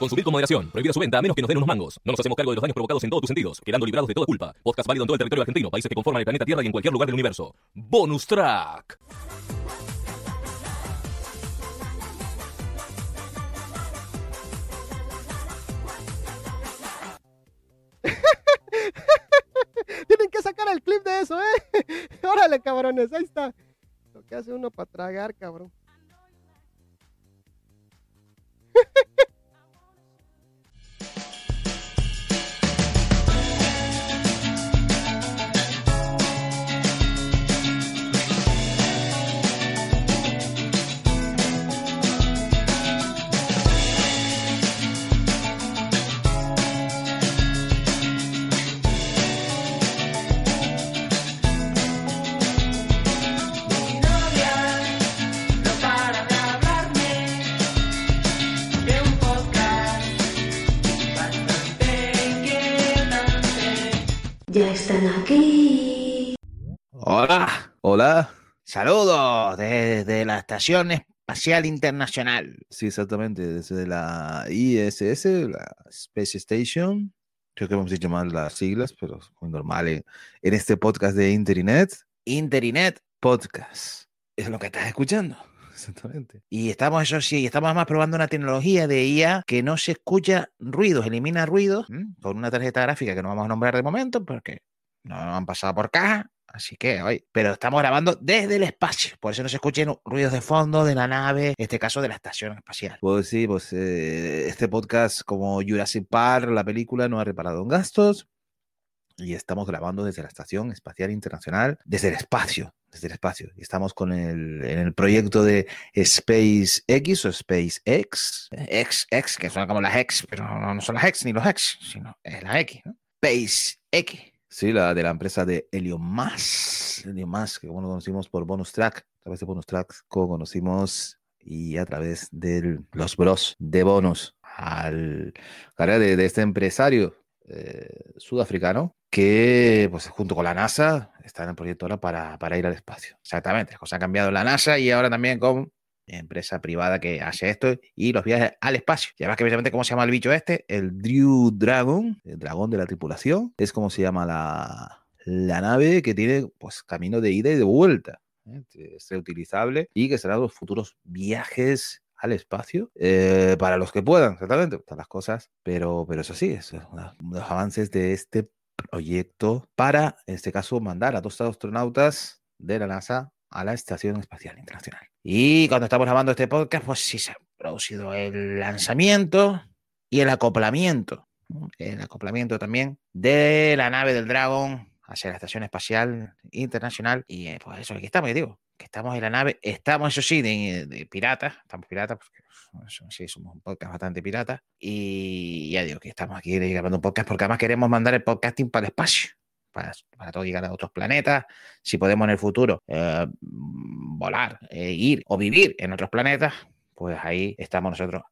Consumir con moderación. Prohibida su venta a menos que nos den unos mangos. No nos hacemos cargo de los daños provocados en todos tus sentidos, quedando librados de toda culpa. Podcast válido en todo el territorio argentino, países que conforman el planeta Tierra y en cualquier lugar del universo. Bonus track. Tienen que sacar el clip de eso, ¿eh? Órale, cabrones, ahí está. Lo que hace uno para tragar, cabrón. Hola. Saludos desde la Estación Espacial Internacional. Sí, exactamente, desde la ISS, la Space Station. Creo que hemos dicho mal las siglas, pero es muy normal en, en este podcast de Interinet. Interinet Podcast. Es lo que estás escuchando. Exactamente. Y estamos, eso sí, estamos además probando una tecnología de IA que no se escucha ruidos, elimina ruidos con una tarjeta gráfica que no vamos a nombrar de momento porque no han pasado por caja. Así que hoy, pero estamos grabando desde el espacio, por eso no se escuchen ruidos de fondo de la nave, en este caso de la estación espacial. Pues sí, pues eh, este podcast, como Jurassic Park, la película, no ha reparado en gastos y estamos grabando desde la Estación Espacial Internacional, desde el espacio, desde el espacio. Y estamos con el, en el proyecto de SpaceX o SpaceX, X, X, que son como las X, pero no, no son las X ni los X, sino es la X, ¿no? SpaceX. Sí, la de la empresa de Elon Musk. Elon Musk, que como lo conocimos por Bonus Track, a través de Bonus Tracks, como conocimos y a través de los bros de Bonus al carrera de, de este empresario eh, sudafricano que, pues junto con la NASA, está en el proyecto ahora para, para ir al espacio. Exactamente, las cosas han cambiado la NASA y ahora también con empresa privada que hace esto y los viajes al espacio. Y además que precisamente cómo se llama el bicho este, el Drew Dragon, el dragón de la tripulación, es como se llama la, la nave que tiene pues camino de ida y de vuelta. ¿eh? Es reutilizable y que será los futuros viajes al espacio eh, para los que puedan, exactamente, todas las cosas, pero, pero eso sí, es una- los avances de este proyecto para, en este caso, mandar a dos astronautas de la NASA a la Estación Espacial Internacional. Y cuando estamos grabando este podcast, pues sí se ha producido el lanzamiento y el acoplamiento, el acoplamiento también de la nave del Dragon hacia la Estación Espacial Internacional. Y eh, pues eso, aquí estamos, ya digo, que estamos en la nave, estamos, eso sí, de, de piratas, estamos piratas, porque eso sí, somos un podcast bastante pirata. Y ya digo que estamos aquí grabando un podcast porque además queremos mandar el podcasting para el espacio. Para, para todo llegar a otros planetas, si podemos en el futuro eh, volar, eh, ir o vivir en otros planetas, pues ahí estamos nosotros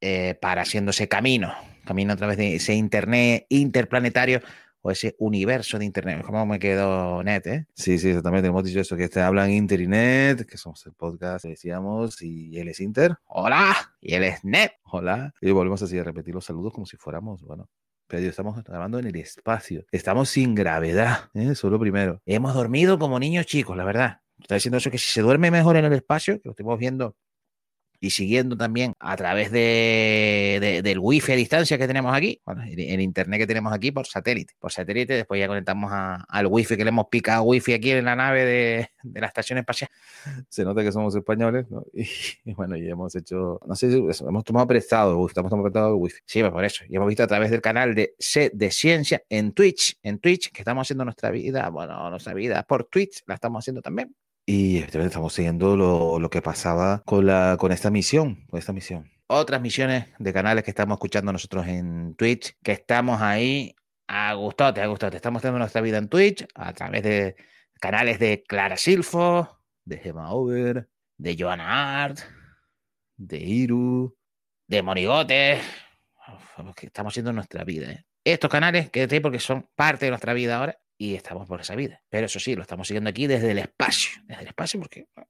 eh, para haciendo ese camino, camino a través de ese internet interplanetario o ese universo de internet. ¿Cómo me quedó net, eh? Sí, sí, exactamente. Hemos dicho eso, que este hablan internet, que somos el podcast, decíamos, y él es Inter. Hola. Y él es net. Hola. Y volvemos así a repetir los saludos como si fuéramos, bueno, pero estamos grabando en el espacio. Estamos sin gravedad, ¿eh? eso es lo primero. Hemos dormido como niños chicos, la verdad. Está diciendo eso que si se duerme mejor en el espacio, que lo estamos viendo y siguiendo también a través de, de- del wifi a distancia que tenemos aquí, bueno, el, el internet que tenemos aquí por satélite. Por satélite, después ya conectamos a- al wifi que le hemos picado wifi aquí en la nave de, de la estación espacial. Se nota que somos españoles, ¿no? Y, y bueno, y hemos hecho, no sé eso, hemos tomado prestado, uf, estamos tomando prestado el wifi. Sí, pues por eso. Y hemos visto a través del canal de C de Ciencia en Twitch, en Twitch, que estamos haciendo nuestra vida, bueno, nuestra vida por Twitch, la estamos haciendo también. Y estamos siguiendo lo, lo que pasaba con, la, con esta misión, con esta misión. Otras misiones de canales que estamos escuchando nosotros en Twitch, que estamos ahí a gustote, a gustote. Estamos teniendo nuestra vida en Twitch a través de canales de Clara Silfo, de Gemma Over, de Joana Art, de Iru, de Morigote. Uf, Estamos haciendo nuestra vida. ¿eh? Estos canales, que porque son parte de nuestra vida ahora, y estamos por esa vida. Pero eso sí, lo estamos siguiendo aquí desde el espacio, desde el espacio porque bueno,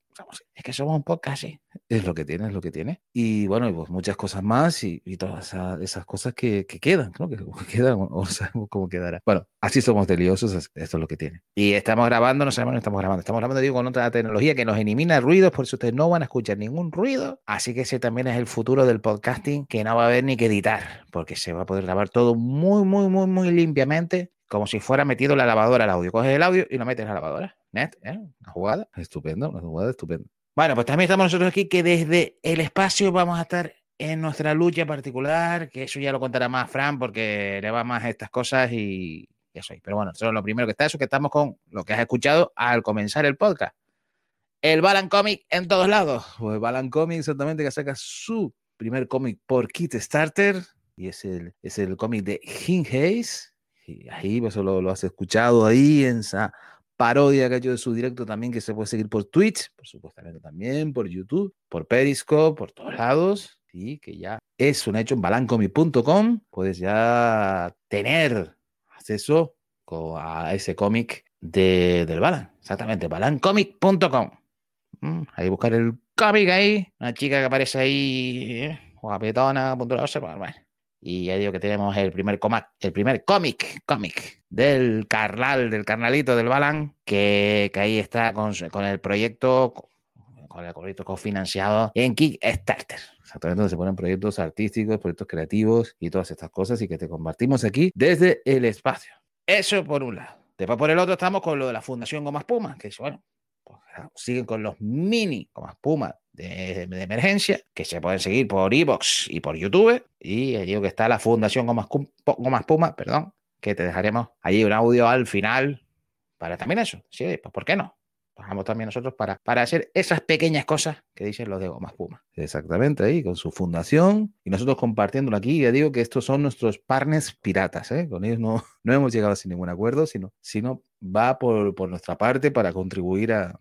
es que somos un podcast así. Es lo que tiene, es lo que tiene. Y bueno, y pues muchas cosas más y, y todas esa- esas cosas que, que quedan, ¿no? Que quedan o no sabemos cómo quedará. Bueno, así somos de liosos, es- esto es lo que tiene. Y estamos grabando, no sabemos no estamos grabando, estamos grabando, digo, con otra tecnología que nos elimina ruidos, por eso ustedes no van a escuchar ningún ruido. Así que ese también es el futuro del podcasting, que no va a haber ni que editar, porque se va a poder grabar todo muy, muy, muy, muy limpiamente, como si fuera metido en la lavadora el audio. Coges el audio y lo metes en la lavadora. Net, ¿eh? Una jugada estupenda, una jugada estupenda. Bueno, pues también estamos nosotros aquí que desde el espacio vamos a estar en nuestra lucha particular, que eso ya lo contará más Fran porque le va más a estas cosas y eso. Pero bueno, eso es lo primero que está, eso que estamos con lo que has escuchado al comenzar el podcast. El Balan Comic en todos lados. Pues Balan Comic exactamente que saca su primer cómic por Kickstarter y es el, es el cómic de Jim Hayes. Y ahí pues, lo, lo has escuchado ahí en esa parodia que ha hecho de su directo también que se puede seguir por Twitch, por supuestamente también por YouTube, por Periscope, por todos lados. Y que ya es un hecho en balancomic.com. Puedes ya tener acceso a ese cómic de, del Balan. Exactamente, balancomic.com. Mm, Ahí buscar el cómic ahí. Una chica que aparece ahí, eh, guapetona, puntulosa, pues, bueno. Y ya digo que tenemos el primer coma- el primer cómic, cómic del carnal, del carnalito del Balan, que, que ahí está con, con el proyecto, con el proyecto cofinanciado en Kickstarter. Exactamente, donde se ponen proyectos artísticos, proyectos creativos y todas estas cosas y que te compartimos aquí desde el espacio. Eso por un lado. Después por el otro estamos con lo de la Fundación Gomas Puma, que es, bueno, siguen con los mini Gomas Puma de, de emergencia, que se pueden seguir por iVoox y por YouTube. Y digo que está la Fundación Gomas, Gomas Puma, perdón, que te dejaremos allí un audio al final para también eso. Sí, pues ¿por qué no? Bajamos también nosotros para, para hacer esas pequeñas cosas que dicen los de Gomas Puma. Exactamente, ahí con su fundación y nosotros compartiéndolo aquí. Ya digo que estos son nuestros partners piratas, ¿eh? con ellos no, no hemos llegado sin ningún acuerdo, sino, sino va por, por nuestra parte para contribuir a,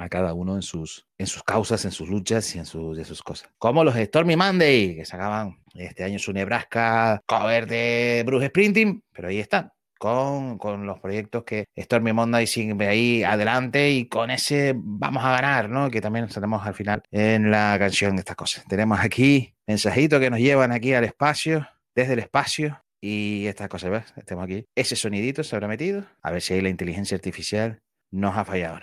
a cada uno en sus, en sus causas, en sus luchas y en sus, en sus cosas. Como los Stormy Monday, que sacaban este año su Nebraska cover de Bruce Sprinting, pero ahí están. Con, con los proyectos que Stormy Monday sigue ahí adelante y con ese vamos a ganar, ¿no? Que también tenemos al final en la canción de estas cosas. Tenemos aquí mensajitos que nos llevan aquí al espacio, desde el espacio, y estas cosas, ¿ves? Estamos aquí. Ese sonidito se habrá metido. A ver si ahí la inteligencia artificial nos ha fallado.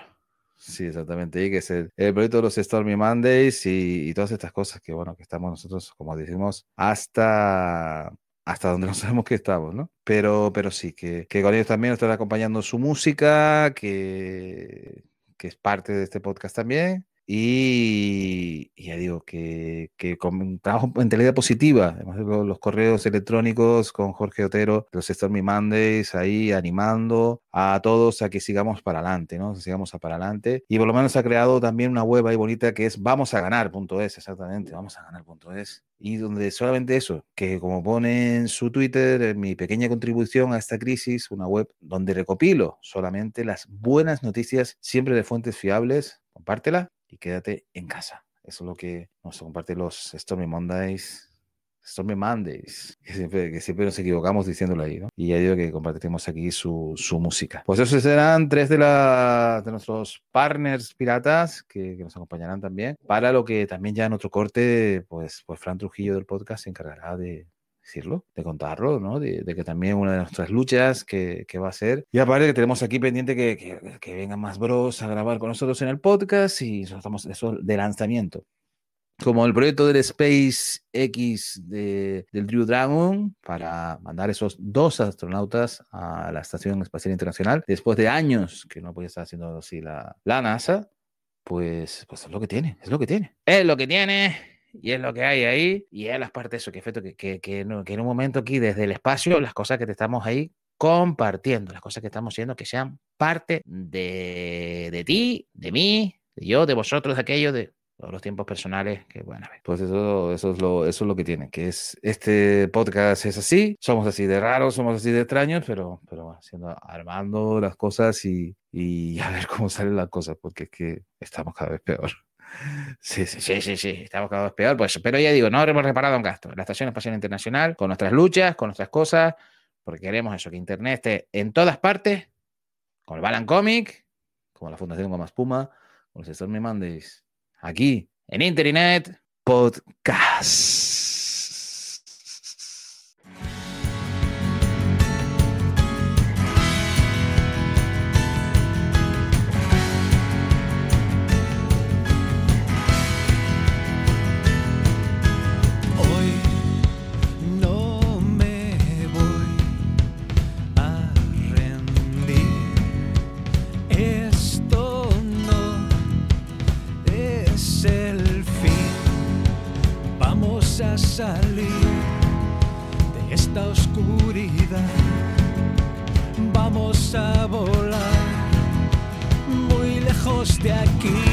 Sí, exactamente. Y que es el, el proyecto de los Stormy Mondays y, y todas estas cosas que, bueno, que estamos nosotros, como decimos, hasta, hasta donde no sabemos que estamos, ¿no? Pero, pero sí, que, que con ellos también nos estará acompañando su música, que, que es parte de este podcast también. Y, y ya digo que, que con trabajo en mentalidad positiva, además de los, los correos electrónicos con Jorge Otero, los Stormy Mondays, ahí animando a todos a que sigamos para adelante, ¿no? Sigamos a para adelante. Y por lo menos ha creado también una web ahí bonita que es vamosaganar.es, exactamente, vamosaganar.es. Y donde solamente eso, que como pone en su Twitter, en mi pequeña contribución a esta crisis, una web donde recopilo solamente las buenas noticias, siempre de fuentes fiables, compártela y quédate en casa. Eso es lo que nos comparten los Stormy Mondays. Stormy Mondays, que siempre, que siempre nos equivocamos diciéndolo ahí, ¿no? Y ya digo que compartimos aquí su, su música. Pues esos serán tres de, la, de nuestros partners piratas que, que nos acompañarán también. Para lo que también ya en otro corte, pues, pues Fran Trujillo del podcast se encargará de, decirlo, de contarlo, ¿no? De, que también una de nuestras luchas que, que va a ser. Y aparte que tenemos aquí pendiente que, que, que vengan más bros a grabar con nosotros en el podcast y estamos eso de lanzamiento. Como el proyecto del SpaceX de, del Drew Dragon para mandar esos dos astronautas a la Estación Espacial Internacional después de años que no podía estar haciendo así la, la NASA, pues, pues es lo que tiene, es lo que tiene. Es lo que tiene y es lo que hay ahí, y es las partes eso, que, efecto, que, que, que, no, que en un momento aquí desde el espacio, las cosas que te estamos ahí compartiendo, las cosas que estamos haciendo, que sean parte de, de ti, de mí, de yo, de vosotros, de aquello, de todos los tiempos personales que bueno a ver. Pues eso, eso, es lo, eso es lo que tiene, que es este podcast es así, somos así de raros, somos así de extraños, pero, pero haciendo, armando las cosas y, y a ver cómo salen las cosas, porque es que estamos cada vez peor. Sí, sí, sí, sí, sí, estamos cada vez peor. Pues, pero ya digo, no hemos reparado un gasto. La Estación Espacial Internacional, con nuestras luchas, con nuestras cosas, porque queremos eso, que Internet esté en todas partes con el Balan Comic, con la Fundación Goma Espuma, con los Stormy Mondays, aquí en Internet Podcast. Muy lejos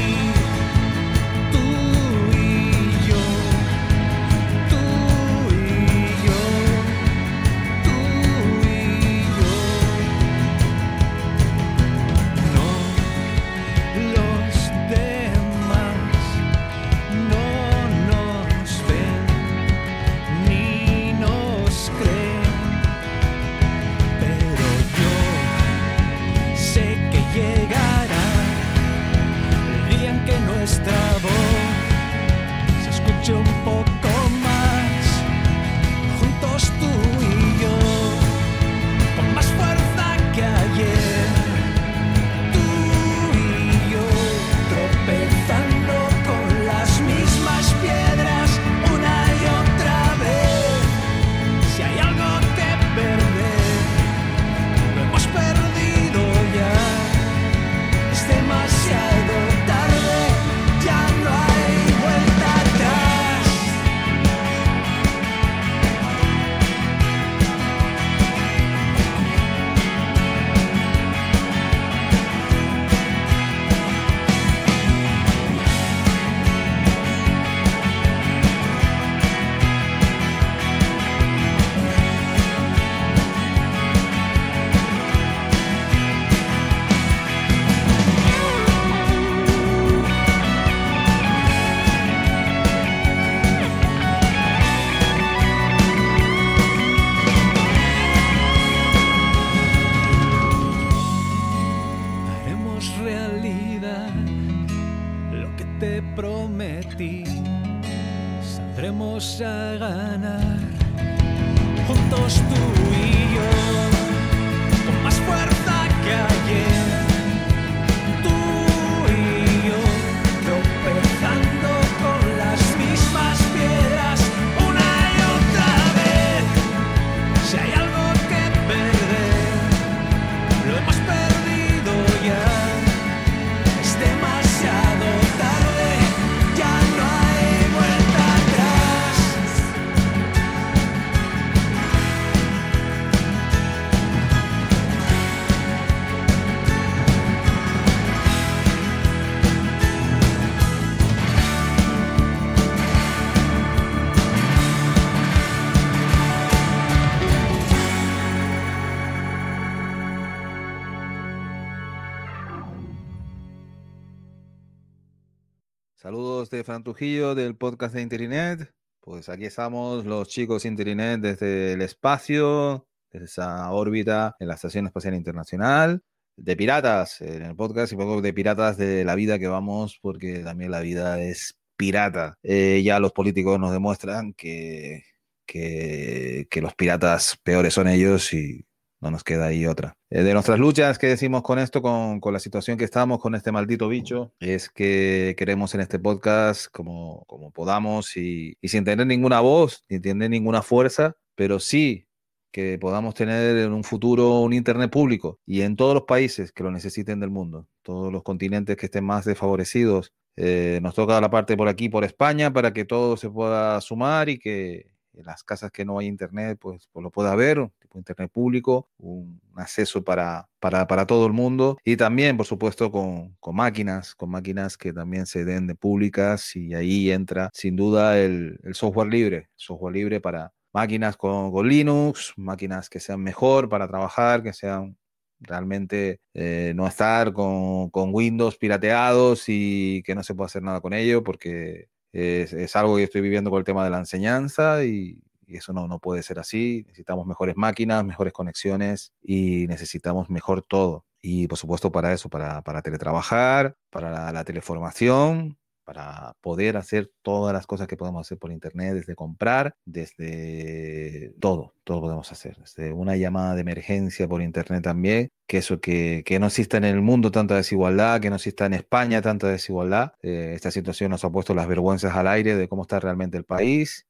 Fran Trujillo del podcast de Internet. Pues aquí estamos los chicos de Internet desde el espacio, desde esa órbita en la Estación Espacial Internacional, de piratas en el podcast y poco de piratas de la vida que vamos, porque también la vida es pirata. Eh, ya los políticos nos demuestran que, que, que los piratas peores son ellos y no nos queda ahí otra. Eh, de nuestras luchas, ¿qué decimos con esto, con, la situación que estamos, con este maldito bicho? Es que queremos en este podcast como, como podamos y, y sin tener ninguna voz, sin tener ninguna fuerza, pero sí que podamos tener en un futuro un Internet público y en todos los países que lo necesiten del mundo, todos los continentes que estén más desfavorecidos. Eh, nos toca la parte por aquí, por España, para que todo se pueda sumar y que en las casas que no hay internet, pues, pues lo pueda haber, un tipo de internet público, un acceso para, para, para todo el mundo. Y también, por supuesto, con, con, máquinas, con máquinas que también se den de públicas y ahí entra sin duda el, software libre, software libre para máquinas con, con, Linux, máquinas que sean mejor para trabajar, que sean realmente eh, no estar con, con Windows pirateados y que no se pueda hacer nada con ello porque es, algo que estoy viviendo con el tema de la enseñanza y, eso no, no puede ser así. Necesitamos mejores máquinas, mejores conexiones y necesitamos mejor todo. Y por supuesto para eso, para, para teletrabajar, para la teleformación, para poder hacer todas las cosas que podemos hacer por internet, desde comprar, desde todo, todo podemos hacer, desde una llamada de emergencia por internet también, que eso que, que no exista en el mundo tanta desigualdad, que no exista en España tanta desigualdad. Eh, esta situación nos ha puesto las vergüenzas al aire de cómo está realmente el país,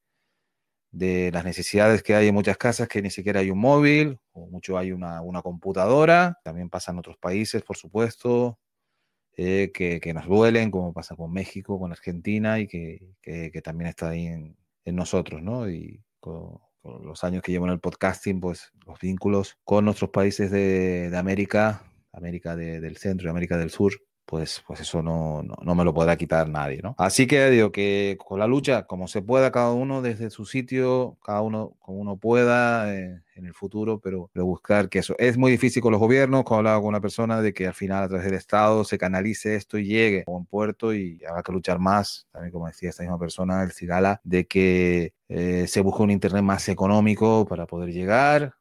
de las necesidades que hay en muchas casas, que ni siquiera hay un móvil, o mucho hay una, una computadora, también pasa en otros países, por supuesto, eh, que, que, nos duelen, como pasa con México, con Argentina, y que, que, que también está ahí en, nosotros, ¿no? Y con, los años que llevo en el podcasting, pues los vínculos con nuestros países de, de América, América de, del Centro y América del Sur, pues, pues eso no, no, no, me lo podrá quitar nadie, ¿no? Así que digo que con la lucha, como se pueda, cada uno desde su sitio, cada uno como uno pueda eh, en el futuro, pero, pero, buscar que eso es muy difícil con los gobiernos, como hablaba con una persona, de que al final a través del Estado se canalice esto y llegue a un puerto y habrá que luchar más, también como decía esta misma persona, el Cigala, de que eh, se busque un Internet más económico para poder llegar,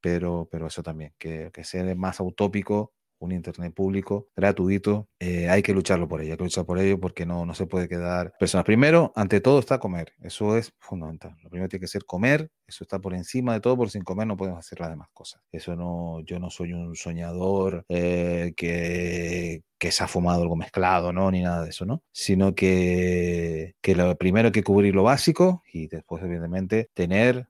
pero, pero eso también, que, que sea más utópico un Internet público, gratuito, eh, hay que lucharlo por ello, hay que luchar por ello porque no, no se puede quedar personas. Primero, ante todo está comer, eso es fundamental. Lo primero tiene que ser comer, eso está por encima de todo, por sin comer no podemos hacer las demás cosas. Eso no, yo no soy un soñador eh, que, que se ha fumado algo mezclado, ¿no? Ni nada de eso, ¿no? Sino que, que lo primero hay que cubrir lo básico y después, evidentemente, tener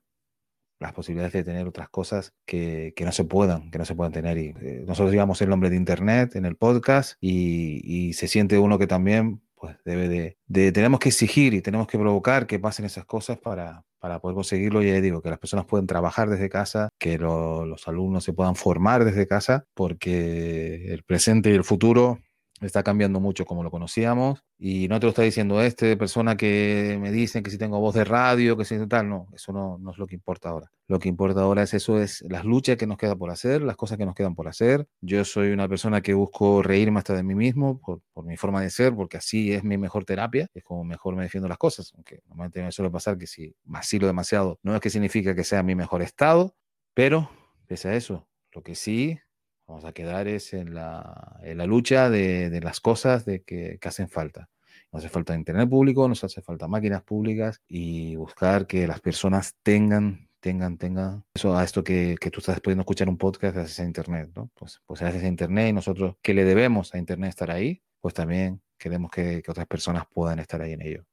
las posibilidades de tener otras cosas que, que, no se puedan, que no se puedan tener. Y eh, nosotros llevamos el nombre de Internet en el podcast y, se siente uno que también pues debe de, de, tenemos que exigir y tenemos que provocar que pasen esas cosas para, para poder conseguirlo. Y ya digo, que las personas pueden trabajar desde casa, que lo, los alumnos se puedan formar desde casa, porque el presente y el futuro está cambiando mucho como lo conocíamos y no te lo está diciendo este persona que me dicen que si tengo voz de radio, que si tal, no, eso no, no, es lo que importa ahora. Lo que importa ahora es eso, es las luchas que nos queda por hacer, las cosas que nos quedan por hacer. Yo soy una persona que busco reírme hasta de mí mismo por, por mi forma de ser, porque así es mi mejor terapia, es como mejor me defiendo las cosas, aunque normalmente me suele pasar que si vacilo demasiado, no es que significa que sea mi mejor estado, pero pese a eso, lo que sí vamos a quedar es en la, en la lucha de, de, las cosas de que, que, hacen falta. Nos hace falta internet público, nos hace falta máquinas públicas y buscar que las personas tengan, tengan, tengan eso a esto que, que tú estás pudiendo escuchar un podcast gracias a internet, ¿no? Pues, pues gracias a internet y nosotros que le debemos a internet estar ahí, pues también queremos que, que otras personas puedan estar ahí en ello.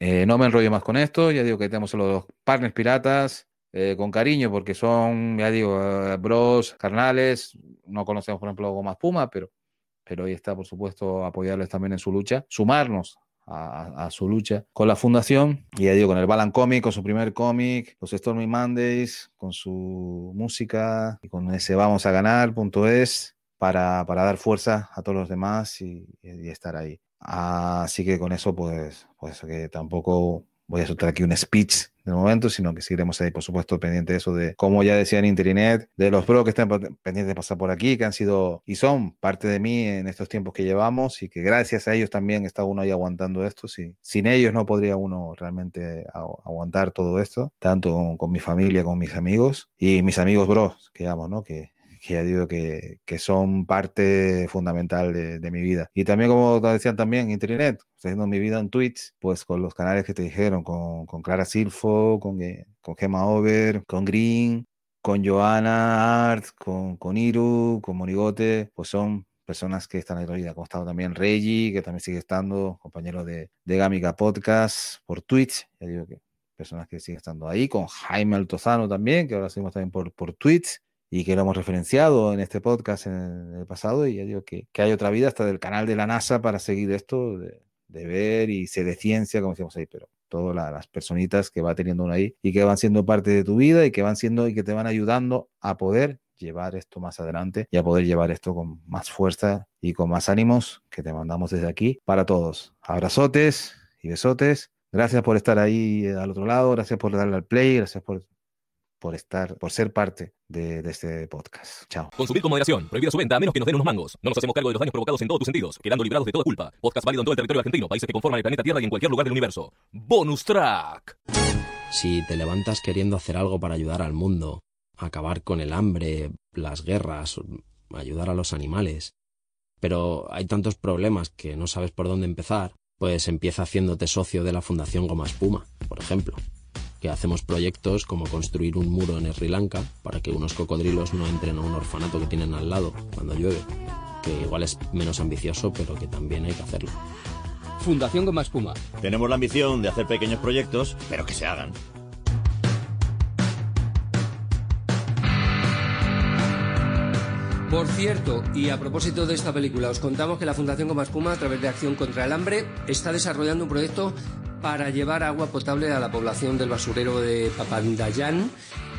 Eh, no me enrollo más con esto, ya digo que tenemos dos partners piratas, eh, con cariño porque son, ya digo, uh, bros, carnales. No conocemos, por ejemplo, Goma Puma, pero, pero ahí está, por supuesto, apoyarles también en su lucha, sumarnos a, a, su lucha con la fundación. Y ya digo, con el Balan Comic, con su primer cómic, los Stormy Mondays, con su música y con ese Vamos a ganar, punto es, para, para dar fuerza a todos los demás y, y estar ahí. Así que con eso, pues, pues que tampoco voy a soltar aquí un speech de momento, sino que seguiremos ahí, por supuesto, pendiente de eso, de como ya decía en Internet, de los pros que están pendientes de pasar por aquí, que han sido y son parte de mí en estos tiempos que llevamos y que gracias a ellos también está uno ahí aguantando esto. Sí. Sin ellos no podría uno realmente aguantar todo esto, tanto con, con mi familia, con mis amigos y mis amigos bros, que llamo, ¿no? Que, que ya digo que, que son parte fundamental de, de, mi vida. Y también, como te decían también, Internet, haciendo mi vida en Twitch, pues con los canales que te dijeron, con, con Clara Silfo, con, con Gemma Over, con Green, con Joana Art, con, con Iru, con Monigote, pues son personas que están en la vida. Como estado también Reggie, que también sigue estando, compañero de, de Gamica Podcast por Twitch, ya digo que personas que siguen estando ahí, con Jaime Altozano también, que ahora seguimos también por, por Twitch y que lo hemos referenciado en este podcast en el pasado, y ya digo que, que hay otra vida hasta del canal de la NASA para seguir esto, de, ver y se de ciencia, como decíamos ahí, pero todas la, las personitas que va teniendo uno ahí y que van siendo parte de tu vida y que van siendo y que te van ayudando a poder llevar esto más adelante y a poder llevar esto con más fuerza y con más ánimos que te mandamos desde aquí para todos. Abrazotes y besotes. Gracias por estar ahí al otro lado, gracias por darle al play, gracias por por estar, por ser parte de, de, este podcast. Chao. Consumir con moderación. Prohibida su venta a menos que nos den unos mangos. No nos hacemos cargo de los daños provocados en todos tus sentidos, quedando librados de toda culpa. Podcast válido en todo el territorio argentino, países que conforman el planeta Tierra y en cualquier lugar del universo. Bonus track. Si te levantas queriendo hacer algo para ayudar al mundo, acabar con el hambre, las guerras ayudar a los animales. Pero hay tantos problemas que no sabes por dónde empezar, pues empieza haciéndote socio de la Fundación Goma Espuma, por ejemplo, que hacemos proyectos como construir un muro en Sri Lanka para que unos cocodrilos no entren a un orfanato que tienen al lado cuando llueve, que igual es menos ambicioso, pero que también hay que hacerlo. Fundación Goma Espuma. Tenemos la ambición de hacer pequeños proyectos, pero que se hagan. Por cierto, y a propósito de esta película, os contamos que la Fundación Goma Espuma, a través de Acción contra el Hambre, está desarrollando un proyecto para llevar agua potable a la población del basurero de Papandayán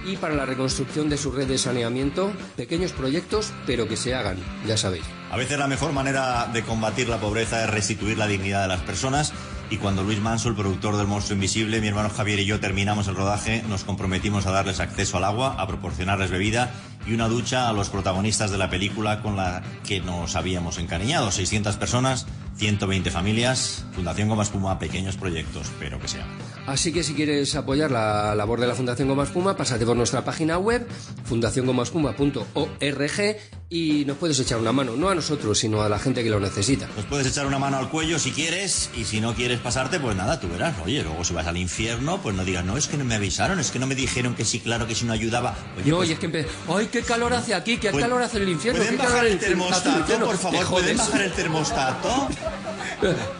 y para la reconstrucción de su red de saneamiento. Pequeños proyectos, pero que se hagan, ya sabéis. A veces la mejor manera de combatir la pobreza es restituir la dignidad de las personas. Y cuando Luis Manso, el productor del Monstruo Invisible, mi hermano Javier y yo terminamos el rodaje, nos comprometimos a darles acceso al agua, a proporcionarles bebida y una ducha a los protagonistas de la película con la que nos habíamos encariñado. 600 personas, 120 familias, Fundación Goma Espuma, pequeños proyectos, pero que sean. Así que si quieres apoyar la labor de la Fundación Goma Espuma, pásate por nuestra página web, fundaciongomaespuma.org y nos puedes echar una mano, no a nosotros, sino a la gente que lo necesita. Nos puedes echar una mano al cuello si quieres y si no quieres pasarte, pues nada, tú verás. Oye, luego si vas al infierno, pues no digas, no, es que no me avisaron, es que no me dijeron que sí, claro que si no ayudaba. Oye, No, pues, y es que empe- ¡Ay, qué calor hace aquí! ¡Qué ¿pueden- calor hace el infierno! ¿Pueden bajar el termostato, por ¿Te favor? ¿Pueden bajar el termostato?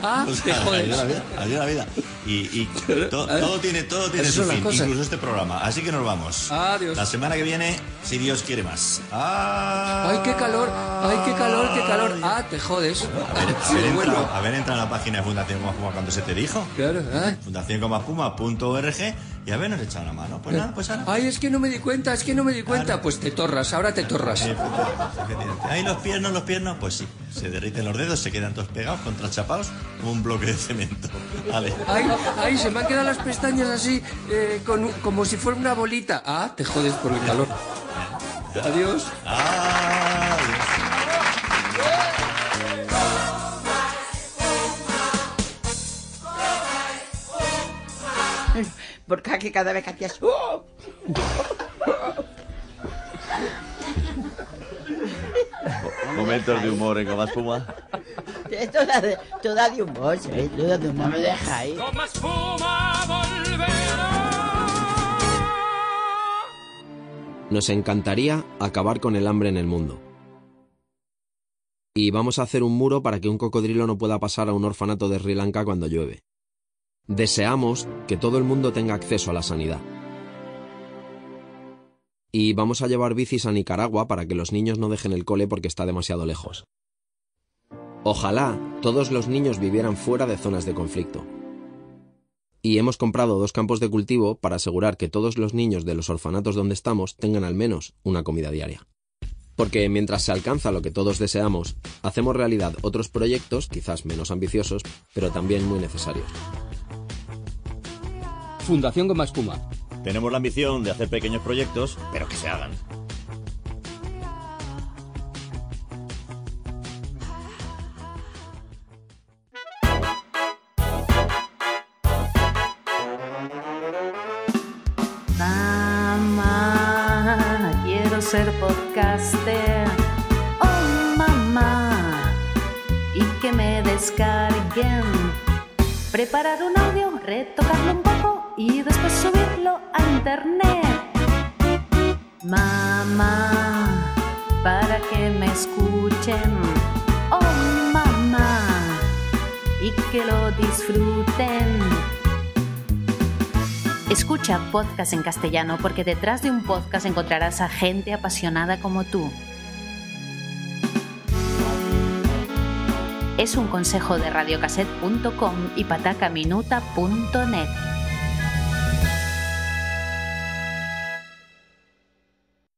¡Ah, te Adiós jodes! la vida, adiós la vida. Y, y to- todo tiene, todo tiene Esas su fin, incluso este programa. Así que nos vamos. Adiós. La semana que viene, si Dios quiere más. Ah. ¡Ay, qué calor! ¡Ay, qué calor, qué calor! ¡Ah, te jodes! Sí, haber bueno. entrado, haber entrado en la página de Fundación Goma Espuma cuando se te dijo. Claro, ay. Fundaciongomapuma.org y habernos echado una mano. Pues nada, pues ahora. Ay, es que no me di cuenta, es que no me di cuenta. Pues te torras, ahora te torras. Efectivamente. Ahí los piernos, los piernos, pues sí. Se derriten los dedos, se quedan todos pegados, contrachapados, como un bloque de cemento. Vale. Ay, ay, se me han quedado las pestañas así, eh, con como si fuera una bolita. Ah, te jodes por el calor. Adiós. Adiós. Porque aquí cada vez que hacías... ¡Oh! Momentos de humor en Goma Espuma. Esto da de, esto da de humor, ¿sí? Esto da de humor, me deja ahí. Nos encantaría acabar con el hambre en el mundo. Y vamos a hacer un muro para que un cocodrilo no pueda pasar a un orfanato de Sri Lanka cuando llueve. Deseamos que todo el mundo tenga acceso a la sanidad. Y vamos a llevar bicis a Nicaragua para que los niños no dejen el cole porque está demasiado lejos. Ojalá todos los niños vivieran fuera de zonas de conflicto. Y hemos comprado dos campos de cultivo para asegurar que todos los niños de los orfanatos donde estamos tengan al menos una comida diaria. Porque mientras se alcanza lo que todos deseamos, hacemos realidad otros proyectos, quizás menos ambiciosos, pero también muy necesarios. Fundación Goma Espuma. Tenemos la ambición de hacer pequeños proyectos, pero que se hagan. Mamá, quiero ser podcaster. Oh, mamá, y que me descarguen. Preparar un audio, retocarlo un poco y después subirlo a internet. Mamá, para que me escuchen. Oh, mamá, y que lo disfruten. Escucha podcast en castellano porque detrás de un podcast encontrarás a gente apasionada como tú. Es un consejo de radiocassette.com y patacaminuta.net.